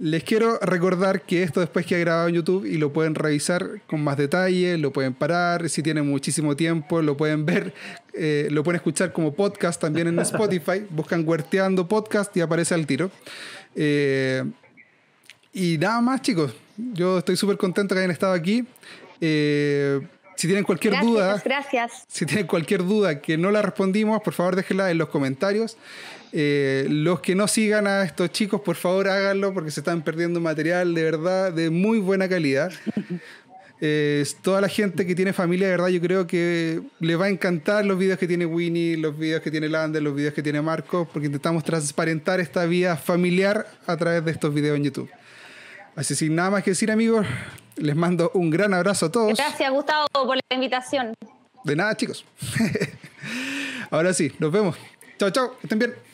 Les quiero recordar que esto después que ha grabado en YouTube y lo pueden revisar con más detalle, lo pueden parar, si tienen muchísimo tiempo, lo pueden ver, eh, lo pueden escuchar como podcast también en Spotify, buscan Huerteando Podcast y aparece al tiro. Eh, y nada más chicos, yo estoy súper contento que hayan estado aquí. Eh, si tienen cualquier duda, gracias. si tienen cualquier duda que no la respondimos, por favor déjenla en los comentarios. Eh, los que no sigan a estos chicos, por favor háganlo porque se están perdiendo material de verdad de muy buena calidad. Eh, toda la gente que tiene familia, de verdad, yo creo que le va a encantar los videos que tiene Winnie, los videos que tiene Lander, los videos que tiene Marco, porque intentamos transparentar esta vida familiar a través de estos videos en YouTube. Así sin nada más que decir, amigos, les mando un gran abrazo a todos. Gracias, Gustavo, por la invitación. De nada, chicos. Ahora sí, nos vemos. Chao, chao, estén bien.